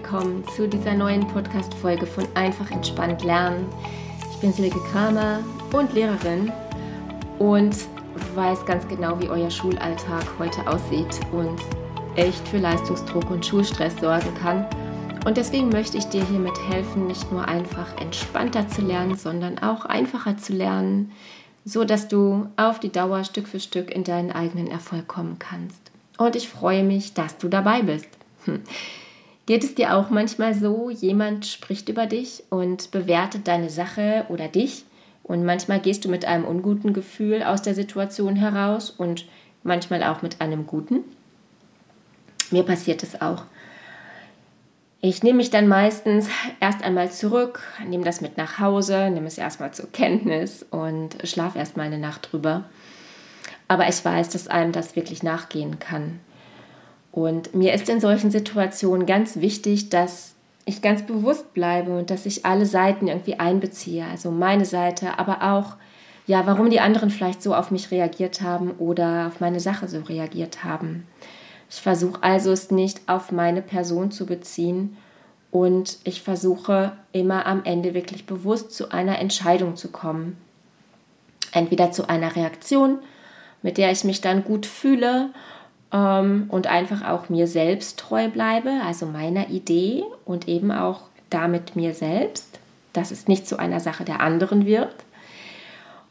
willkommen zu dieser neuen Podcast-Folge von Einfach entspannt lernen. Ich bin Silke Kramer und Lehrerin und weiß ganz genau, wie euer Schulalltag heute aussieht und echt für Leistungsdruck und Schulstress sorgen kann. Und deswegen möchte ich dir hiermit helfen, nicht nur einfach entspannter zu lernen, sondern auch einfacher zu lernen, so dass du auf die Dauer Stück für Stück in deinen eigenen Erfolg kommen kannst. Und ich freue mich, dass du dabei bist. Hm. Geht es dir auch manchmal so, jemand spricht über dich und bewertet deine Sache oder dich und manchmal gehst du mit einem unguten Gefühl aus der Situation heraus und manchmal auch mit einem guten? Mir passiert es auch. Ich nehme mich dann meistens erst einmal zurück, nehme das mit nach Hause, nehme es erstmal zur Kenntnis und schlafe erstmal eine Nacht drüber. Aber ich weiß, dass einem das wirklich nachgehen kann. Und mir ist in solchen Situationen ganz wichtig, dass ich ganz bewusst bleibe und dass ich alle Seiten irgendwie einbeziehe. Also meine Seite, aber auch, ja, warum die anderen vielleicht so auf mich reagiert haben oder auf meine Sache so reagiert haben. Ich versuche also es nicht auf meine Person zu beziehen und ich versuche immer am Ende wirklich bewusst zu einer Entscheidung zu kommen. Entweder zu einer Reaktion, mit der ich mich dann gut fühle ähm, und einfach auch mir selbst treu bleibe, also meiner Idee und eben auch damit mir selbst, dass es nicht zu einer Sache der anderen wird.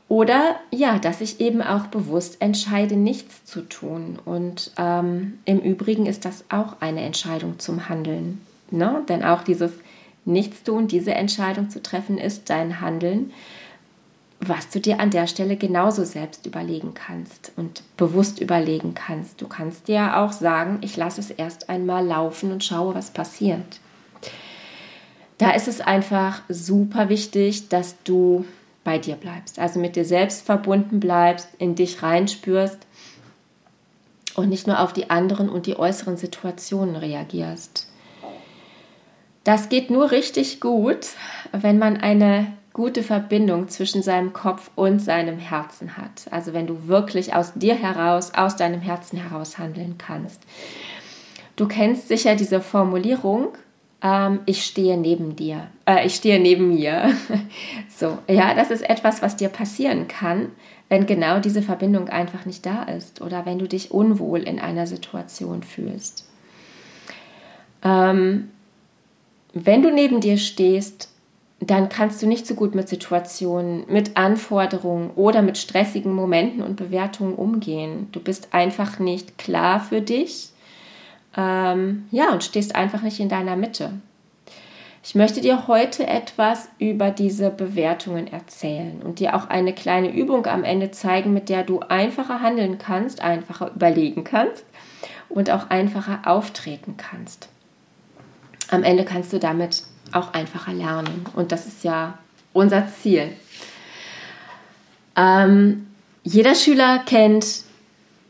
Oder ja, dass ich eben auch bewusst entscheide, nichts zu tun. Und ähm, im Übrigen ist das auch eine Entscheidung zum Handeln. Ne? Denn auch dieses Nichtstun, diese Entscheidung zu treffen, ist dein Handeln was du dir an der Stelle genauso selbst überlegen kannst und bewusst überlegen kannst. Du kannst dir auch sagen, ich lasse es erst einmal laufen und schaue, was passiert. Da ist es einfach super wichtig, dass du bei dir bleibst, also mit dir selbst verbunden bleibst, in dich reinspürst und nicht nur auf die anderen und die äußeren Situationen reagierst. Das geht nur richtig gut, wenn man eine gute Verbindung zwischen seinem Kopf und seinem Herzen hat. Also wenn du wirklich aus dir heraus, aus deinem Herzen heraus handeln kannst. Du kennst sicher diese Formulierung, ähm, ich stehe neben dir, äh, ich stehe neben mir. so, ja, das ist etwas, was dir passieren kann, wenn genau diese Verbindung einfach nicht da ist oder wenn du dich unwohl in einer Situation fühlst. Ähm, wenn du neben dir stehst, dann kannst du nicht so gut mit Situationen, mit Anforderungen oder mit stressigen Momenten und Bewertungen umgehen. Du bist einfach nicht klar für dich, ähm, ja, und stehst einfach nicht in deiner Mitte. Ich möchte dir heute etwas über diese Bewertungen erzählen und dir auch eine kleine Übung am Ende zeigen, mit der du einfacher handeln kannst, einfacher überlegen kannst und auch einfacher auftreten kannst. Am Ende kannst du damit auch einfacher lernen. Und das ist ja unser Ziel. Ähm, jeder Schüler kennt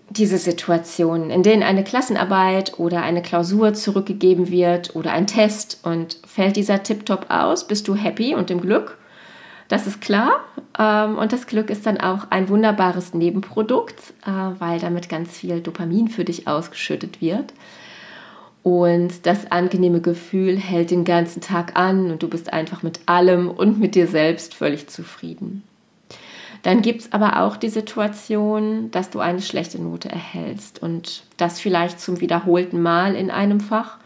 diese Situationen, in denen eine Klassenarbeit oder eine Klausur zurückgegeben wird oder ein Test und fällt dieser Tip-Top aus, bist du happy und im Glück. Das ist klar. Ähm, und das Glück ist dann auch ein wunderbares Nebenprodukt, äh, weil damit ganz viel Dopamin für dich ausgeschüttet wird. Und das angenehme Gefühl hält den ganzen Tag an und du bist einfach mit allem und mit dir selbst völlig zufrieden. Dann gibt es aber auch die Situation, dass du eine schlechte Note erhältst und das vielleicht zum wiederholten Mal in einem Fach.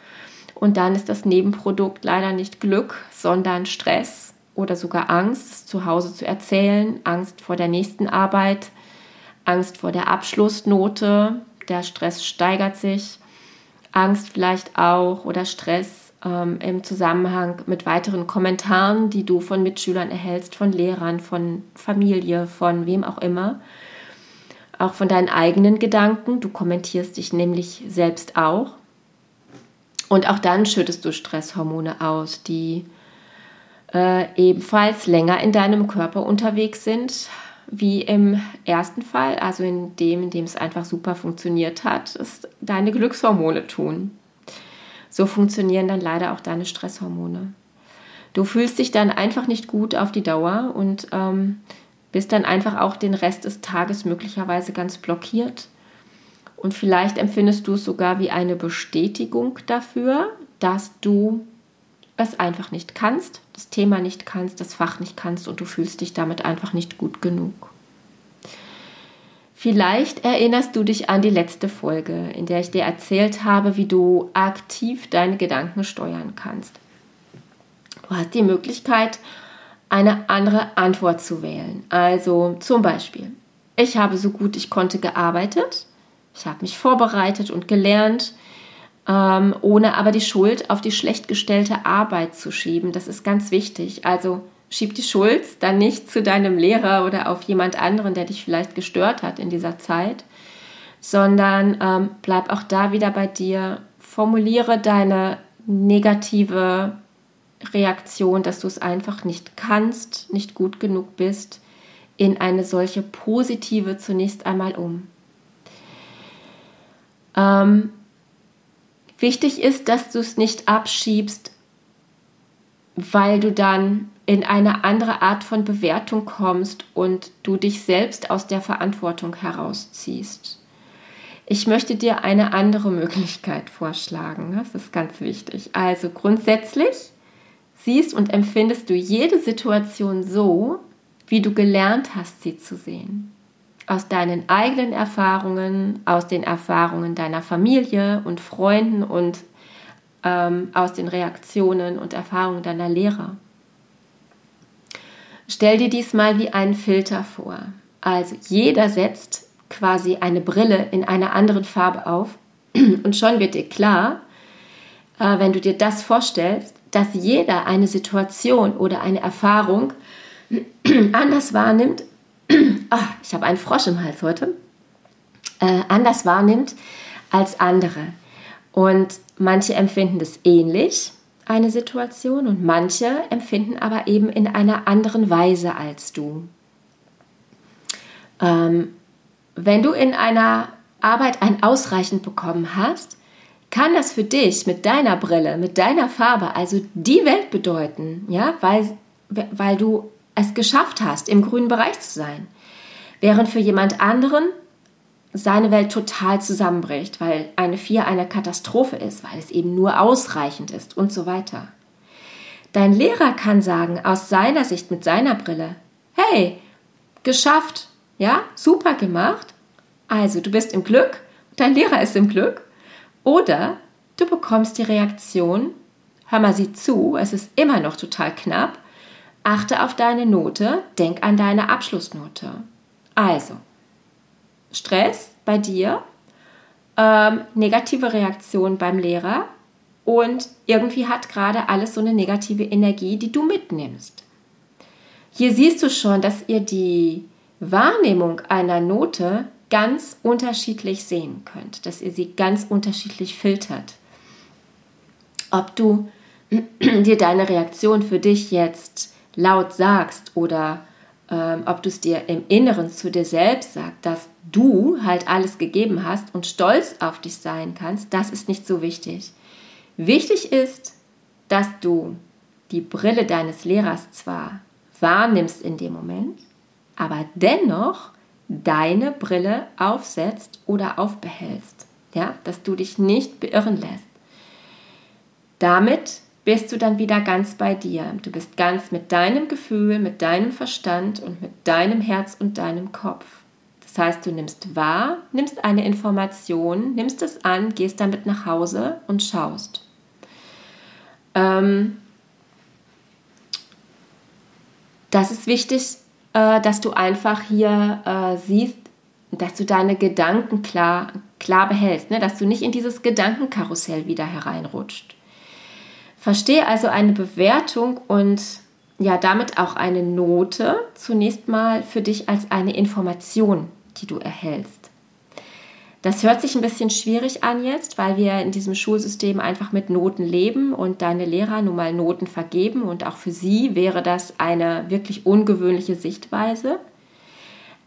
Und dann ist das Nebenprodukt leider nicht Glück, sondern Stress oder sogar Angst, es zu Hause zu erzählen, Angst vor der nächsten Arbeit, Angst vor der Abschlussnote. Der Stress steigert sich Angst vielleicht auch oder Stress ähm, im Zusammenhang mit weiteren Kommentaren, die du von Mitschülern erhältst, von Lehrern, von Familie, von wem auch immer. Auch von deinen eigenen Gedanken. Du kommentierst dich nämlich selbst auch. Und auch dann schüttest du Stresshormone aus, die äh, ebenfalls länger in deinem Körper unterwegs sind, wie im ersten Fall, also in dem, in dem es einfach super funktioniert hat, ist deine Glückshormone tun. So funktionieren dann leider auch deine Stresshormone. Du fühlst dich dann einfach nicht gut auf die Dauer und ähm, bist dann einfach auch den Rest des Tages möglicherweise ganz blockiert. Und vielleicht empfindest du es sogar wie eine Bestätigung dafür, dass du es einfach nicht kannst, das Thema nicht kannst, das Fach nicht kannst und du fühlst dich damit einfach nicht gut genug. Vielleicht erinnerst du dich an die letzte Folge, in der ich dir erzählt habe, wie du aktiv deine Gedanken steuern kannst. Du hast die Möglichkeit, eine andere Antwort zu wählen. Also zum Beispiel, ich habe so gut ich konnte gearbeitet, ich habe mich vorbereitet und gelernt, ähm, ohne aber die Schuld auf die schlecht gestellte Arbeit zu schieben. Das ist ganz wichtig. Also schieb die Schuld dann nicht zu deinem Lehrer oder auf jemand anderen, der dich vielleicht gestört hat in dieser Zeit, sondern ähm, bleib auch da wieder bei dir. Formuliere deine negative Reaktion, dass du es einfach nicht kannst, nicht gut genug bist, in eine solche positive zunächst einmal um. Ähm, wichtig ist, dass du es nicht abschiebst, weil du dann in eine andere Art von Bewertung kommst und du dich selbst aus der Verantwortung herausziehst. Ich möchte dir eine andere Möglichkeit vorschlagen. Das ist ganz wichtig. Also grundsätzlich siehst und empfindest du jede Situation so, wie du gelernt hast, sie zu sehen. Aus deinen eigenen Erfahrungen, aus den Erfahrungen deiner Familie und Freunden und ähm, aus den Reaktionen und Erfahrungen deiner Lehrer. Stell dir dies mal wie einen Filter vor. Also jeder setzt quasi eine Brille in einer anderen Farbe auf und schon wird dir klar, äh, wenn du dir das vorstellst, dass jeder eine Situation oder eine Erfahrung anders wahrnimmt. Oh, ich habe einen Frosch im Hals heute. Äh, anders wahrnimmt als andere. Und manche empfinden das ähnlich, eine Situation, und manche empfinden aber eben in einer anderen Weise als du. Ähm, wenn du in einer Arbeit ein Ausreichend bekommen hast, kann das für dich mit deiner Brille, mit deiner Farbe, also die Welt bedeuten, ja, weil, weil du es geschafft hast, im grünen Bereich zu sein. Während für jemand anderen seine Welt total zusammenbricht, weil eine 4 eine Katastrophe ist, weil es eben nur ausreichend ist und so weiter. Dein Lehrer kann sagen, aus seiner Sicht mit seiner Brille, hey, geschafft, ja, super gemacht. Also, du bist im Glück, dein Lehrer ist im Glück. Oder du bekommst die Reaktion, hör mal sie zu, es ist immer noch total knapp, achte auf deine Note, denk an deine Abschlussnote. Also, Stress bei dir, ähm, negative Reaktion beim Lehrer und irgendwie hat gerade alles so eine negative Energie, die du mitnimmst. Hier siehst du schon, dass ihr die Wahrnehmung einer Note ganz unterschiedlich sehen könnt, dass ihr sie ganz unterschiedlich filtert. Ob du dir deine Reaktion für dich jetzt laut sagst oder ähm, ob du es dir im Inneren zu dir selbst sagst, dass du halt alles gegeben hast und stolz auf dich sein kannst, das ist nicht so wichtig. Wichtig ist, dass du die Brille deines Lehrers zwar wahrnimmst in dem Moment, aber dennoch deine Brille aufsetzt oder aufbehältst. Ja, dass du dich nicht beirren lässt. Damit bist du dann wieder ganz bei dir. Du bist ganz mit deinem Gefühl, mit deinem Verstand und mit deinem Herz und deinem Kopf. Das heißt, du nimmst wahr, nimmst eine Information, nimmst es an, gehst damit nach Hause und schaust. Ähm, das ist wichtig, äh, dass du einfach hier äh, siehst, dass du deine Gedanken klar, klar behältst, ne? dass du nicht in dieses Gedankenkarussell wieder hereinrutscht. Verstehe also eine Bewertung und ja, damit auch eine Note zunächst mal für dich als eine Information, die du erhältst. Das hört sich ein bisschen schwierig an jetzt, weil wir in diesem Schulsystem einfach mit Noten leben und deine Lehrer nun mal Noten vergeben und auch für sie wäre das eine wirklich ungewöhnliche Sichtweise.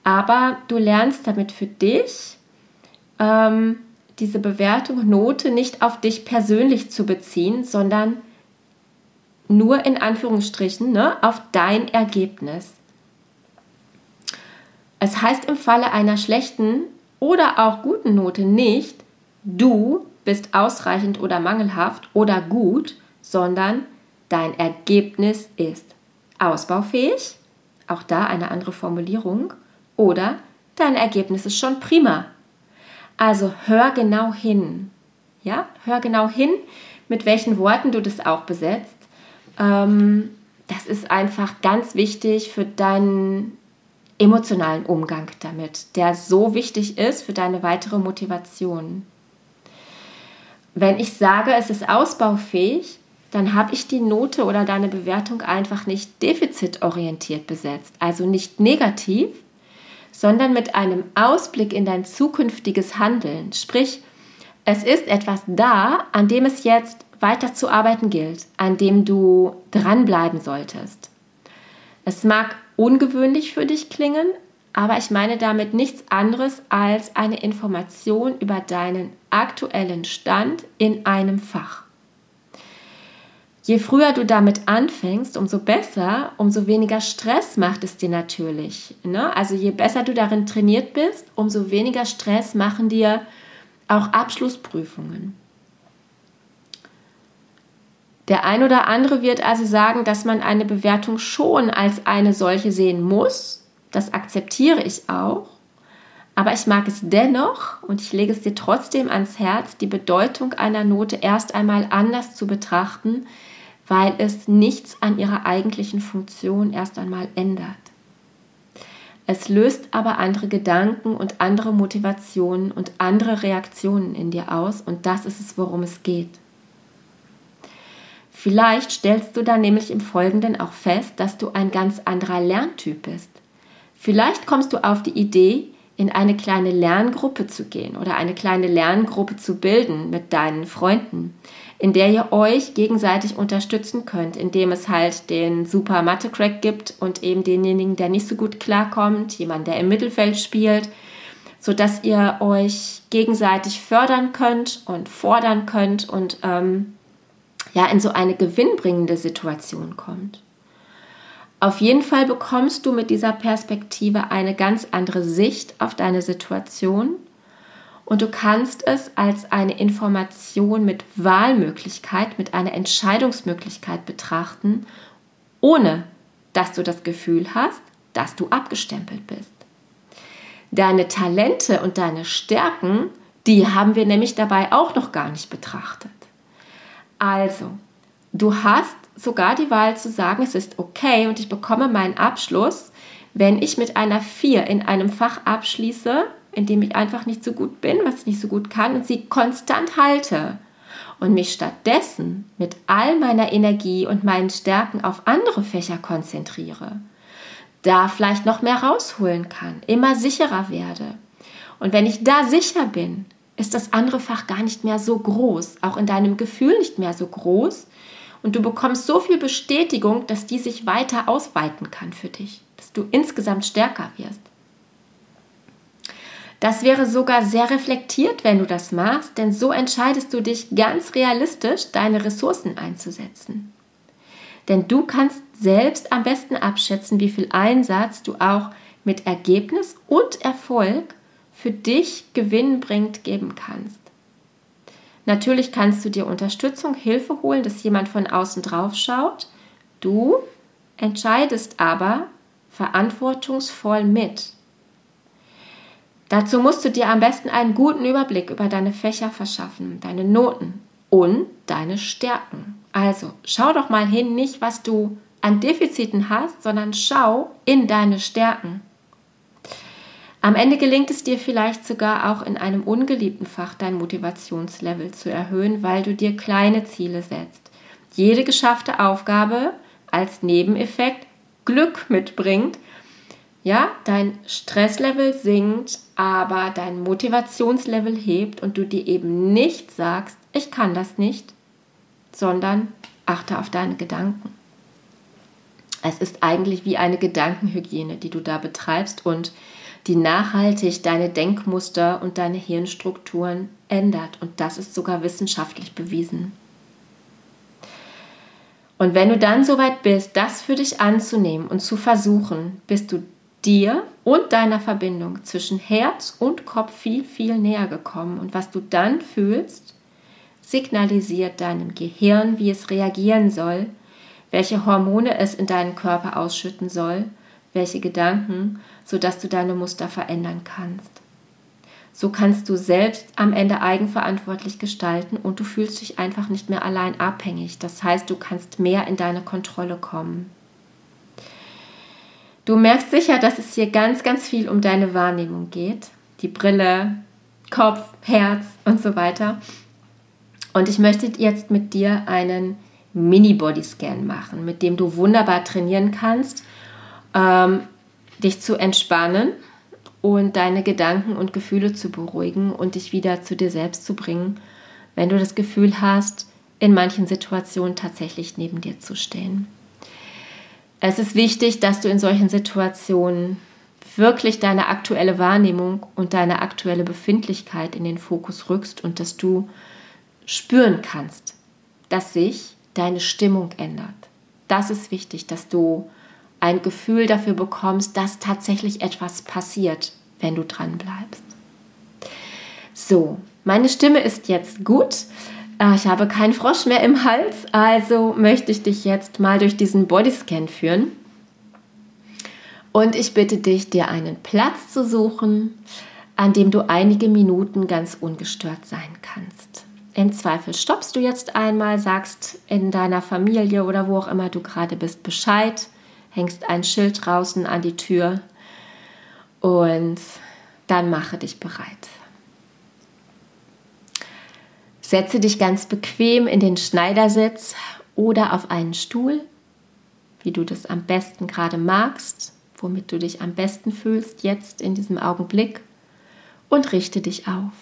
Aber du lernst damit für dich ähm, diese Bewertung, Note nicht auf dich persönlich zu beziehen, sondern nur in Anführungsstrichen ne, auf dein Ergebnis. Es heißt im Falle einer schlechten oder auch guten Note nicht, du bist ausreichend oder mangelhaft oder gut, sondern dein Ergebnis ist ausbaufähig, auch da eine andere Formulierung, oder dein Ergebnis ist schon prima. Also hör genau hin. Ja, hör genau hin, mit welchen Worten du das auch besetzt. Ähm, das ist einfach ganz wichtig für deinen emotionalen Umgang damit, der so wichtig ist für deine weitere Motivation. Wenn ich sage, es ist ausbaufähig, dann habe ich die Note oder deine Bewertung einfach nicht defizitorientiert besetzt, also nicht negativ, sondern mit einem Ausblick in dein zukünftiges Handeln. Sprich, es ist etwas da, an dem es jetzt weiter zu arbeiten gilt, an dem du dranbleiben solltest. Es mag ungewöhnlich für dich klingen, aber ich meine damit nichts anderes als eine Information über deinen aktuellen Stand in einem Fach. Je früher du damit anfängst, umso besser, umso weniger Stress macht es dir natürlich. Ne? Also je besser du darin trainiert bist, umso weniger Stress machen dir auch Abschlussprüfungen. Der ein oder andere wird also sagen, dass man eine Bewertung schon als eine solche sehen muss. Das akzeptiere ich auch. Aber ich mag es dennoch und ich lege es dir trotzdem ans Herz, die Bedeutung einer Note erst einmal anders zu betrachten, weil es nichts an ihrer eigentlichen Funktion erst einmal ändert. Es löst aber andere Gedanken und andere Motivationen und andere Reaktionen in dir aus und das ist es, worum es geht. Vielleicht stellst du dann nämlich im Folgenden auch fest, dass du ein ganz anderer Lerntyp bist. Vielleicht kommst du auf die Idee, in eine kleine Lerngruppe zu gehen oder eine kleine Lerngruppe zu bilden mit deinen Freunden, in der ihr euch gegenseitig unterstützen könnt, indem es halt den super Mathe-Crack gibt und eben denjenigen, der nicht so gut klarkommt, jemand, der im Mittelfeld spielt, sodass ihr euch gegenseitig fördern könnt und fordern könnt und ähm, ja in so eine gewinnbringende Situation kommt. Auf jeden Fall bekommst du mit dieser Perspektive eine ganz andere Sicht auf deine Situation und du kannst es als eine Information mit Wahlmöglichkeit, mit einer Entscheidungsmöglichkeit betrachten, ohne dass du das Gefühl hast, dass du abgestempelt bist. Deine Talente und deine Stärken, die haben wir nämlich dabei auch noch gar nicht betrachtet. Also, du hast sogar die Wahl zu sagen, es ist okay und ich bekomme meinen Abschluss, wenn ich mit einer 4 in einem Fach abschließe, in dem ich einfach nicht so gut bin, was ich nicht so gut kann und sie konstant halte und mich stattdessen mit all meiner Energie und meinen Stärken auf andere Fächer konzentriere, da vielleicht noch mehr rausholen kann, immer sicherer werde. Und wenn ich da sicher bin, ist das andere Fach gar nicht mehr so groß, auch in deinem Gefühl nicht mehr so groß. Und du bekommst so viel Bestätigung, dass die sich weiter ausweiten kann für dich, dass du insgesamt stärker wirst. Das wäre sogar sehr reflektiert, wenn du das machst, denn so entscheidest du dich ganz realistisch, deine Ressourcen einzusetzen. Denn du kannst selbst am besten abschätzen, wie viel Einsatz du auch mit Ergebnis und Erfolg für dich gewinnbringend geben kannst. Natürlich kannst du dir Unterstützung, Hilfe holen, dass jemand von außen drauf schaut. Du entscheidest aber verantwortungsvoll mit. Dazu musst du dir am besten einen guten Überblick über deine Fächer verschaffen, deine Noten und deine Stärken. Also schau doch mal hin, nicht was du an Defiziten hast, sondern schau in deine Stärken. Am Ende gelingt es dir vielleicht sogar auch in einem ungeliebten Fach dein Motivationslevel zu erhöhen, weil du dir kleine Ziele setzt. Jede geschaffte Aufgabe als Nebeneffekt Glück mitbringt. Ja, dein Stresslevel sinkt, aber dein Motivationslevel hebt und du dir eben nicht sagst, ich kann das nicht, sondern achte auf deine Gedanken. Es ist eigentlich wie eine Gedankenhygiene, die du da betreibst und die nachhaltig deine Denkmuster und deine Hirnstrukturen ändert. Und das ist sogar wissenschaftlich bewiesen. Und wenn du dann soweit bist, das für dich anzunehmen und zu versuchen, bist du dir und deiner Verbindung zwischen Herz und Kopf viel, viel näher gekommen. Und was du dann fühlst, signalisiert deinem Gehirn, wie es reagieren soll, welche Hormone es in deinen Körper ausschütten soll, welche Gedanken, sodass du deine Muster verändern kannst. So kannst du selbst am Ende eigenverantwortlich gestalten und du fühlst dich einfach nicht mehr allein abhängig. Das heißt, du kannst mehr in deine Kontrolle kommen. Du merkst sicher, dass es hier ganz, ganz viel um deine Wahrnehmung geht. Die Brille, Kopf, Herz und so weiter. Und ich möchte jetzt mit dir einen Mini-Body-Scan machen, mit dem du wunderbar trainieren kannst, ähm, dich zu entspannen und deine Gedanken und Gefühle zu beruhigen und dich wieder zu dir selbst zu bringen, wenn du das Gefühl hast, in manchen Situationen tatsächlich neben dir zu stehen. Es ist wichtig, dass du in solchen Situationen wirklich deine aktuelle Wahrnehmung und deine aktuelle Befindlichkeit in den Fokus rückst und dass du spüren kannst, dass sich deine Stimmung ändert. Das ist wichtig, dass du ein Gefühl dafür bekommst, dass tatsächlich etwas passiert, wenn du dran bleibst. So, meine Stimme ist jetzt gut. Äh, ich habe keinen Frosch mehr im Hals, also möchte ich dich jetzt mal durch diesen Bodyscan führen. Und ich bitte dich, dir einen Platz zu suchen, an dem du einige Minuten ganz ungestört sein kannst. Im Zweifel stoppst du jetzt einmal, sagst in deiner Familie oder wo auch immer du gerade bist Bescheid hängst ein Schild draußen an die Tür und dann mache dich bereit. Setze dich ganz bequem in den Schneidersitz oder auf einen Stuhl, wie du das am besten gerade magst, womit du dich am besten fühlst jetzt in diesem Augenblick und richte dich auf.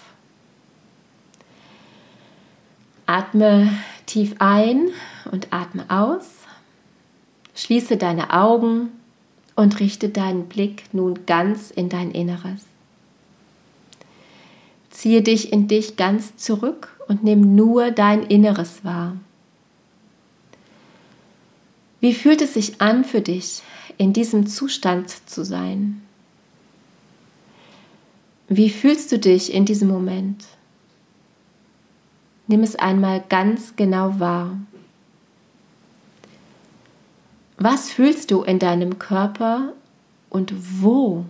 Atme tief ein und atme aus. Schließe deine Augen und richte deinen Blick nun ganz in dein Inneres. Ziehe dich in dich ganz zurück und nimm nur dein Inneres wahr. Wie fühlt es sich an für dich, in diesem Zustand zu sein? Wie fühlst du dich in diesem Moment? Nimm es einmal ganz genau wahr. Was fühlst du in deinem Körper und wo?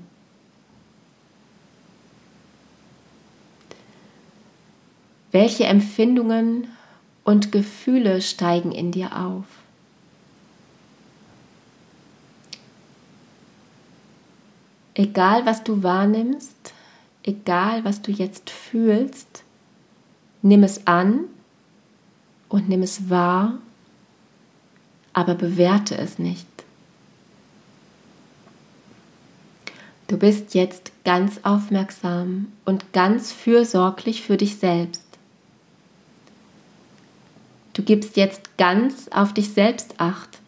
Welche Empfindungen und Gefühle steigen in dir auf? Egal was du wahrnimmst, egal was du jetzt fühlst, nimm es an und nimm es wahr aber bewerte es nicht. Du bist jetzt ganz aufmerksam und ganz fürsorglich für dich selbst. Du gibst jetzt ganz auf dich selbst acht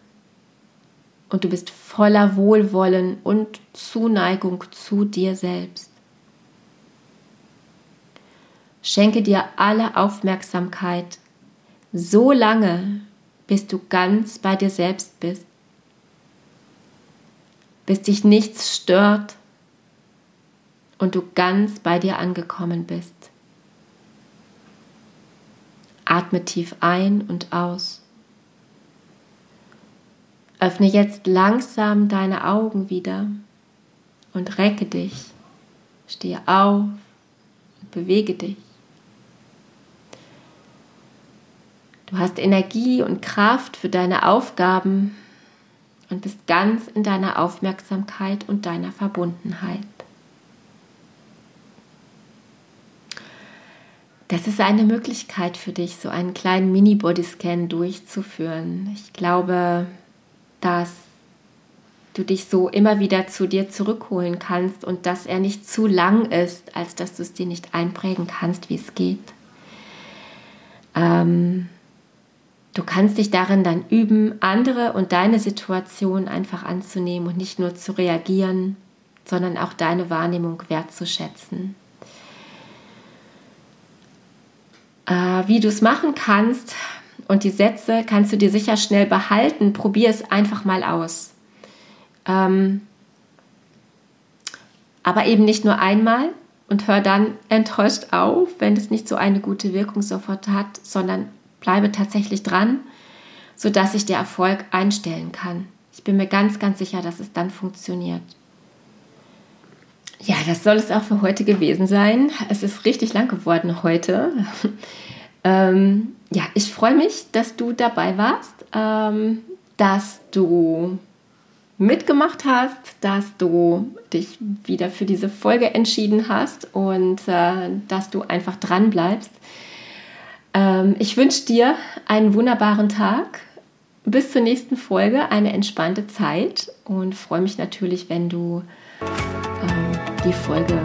und du bist voller Wohlwollen und Zuneigung zu dir selbst. Schenke dir alle Aufmerksamkeit so lange, bis du ganz bei dir selbst bist, bis dich nichts stört und du ganz bei dir angekommen bist. Atme tief ein und aus. Öffne jetzt langsam deine Augen wieder und recke dich. Stehe auf und bewege dich. Du hast Energie und Kraft für deine Aufgaben und bist ganz in deiner Aufmerksamkeit und deiner Verbundenheit. Das ist eine Möglichkeit für dich, so einen kleinen Mini-Bodyscan durchzuführen. Ich glaube, dass du dich so immer wieder zu dir zurückholen kannst und dass er nicht zu lang ist, als dass du es dir nicht einprägen kannst, wie es geht. Ähm, Du kannst dich darin dann üben, andere und deine Situation einfach anzunehmen und nicht nur zu reagieren, sondern auch deine Wahrnehmung wertzuschätzen. Äh, wie du es machen kannst und die Sätze kannst du dir sicher schnell behalten. Probier es einfach mal aus. Ähm, aber eben nicht nur einmal und hör dann enttäuscht auf, wenn es nicht so eine gute Wirkung sofort hat, sondern bleibe tatsächlich dran, sodass ich der Erfolg einstellen kann. Ich bin mir ganz, ganz sicher, dass es dann funktioniert. Ja, das soll es auch für heute gewesen sein. Es ist richtig lang geworden heute. ähm, ja, ich freue mich, dass du dabei warst, ähm, dass du mitgemacht hast, dass du dich wieder für diese Folge entschieden hast und äh, dass du einfach dran bleibst. Ähm, ich wünsche dir einen wunderbaren Tag. Bis zur nächsten Folge eine entspannte Zeit und freue mich natürlich, wenn du die Folge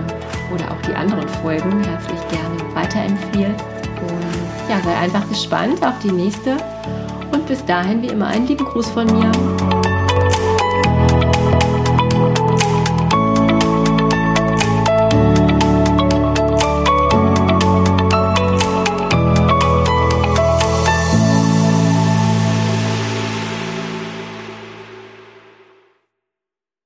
oder auch die anderen Folgen herzlich gerne weiterempfiehlst. Und ja, sei einfach gespannt auf die nächste. Und bis dahin, wie immer, einen lieben Gruß von mir.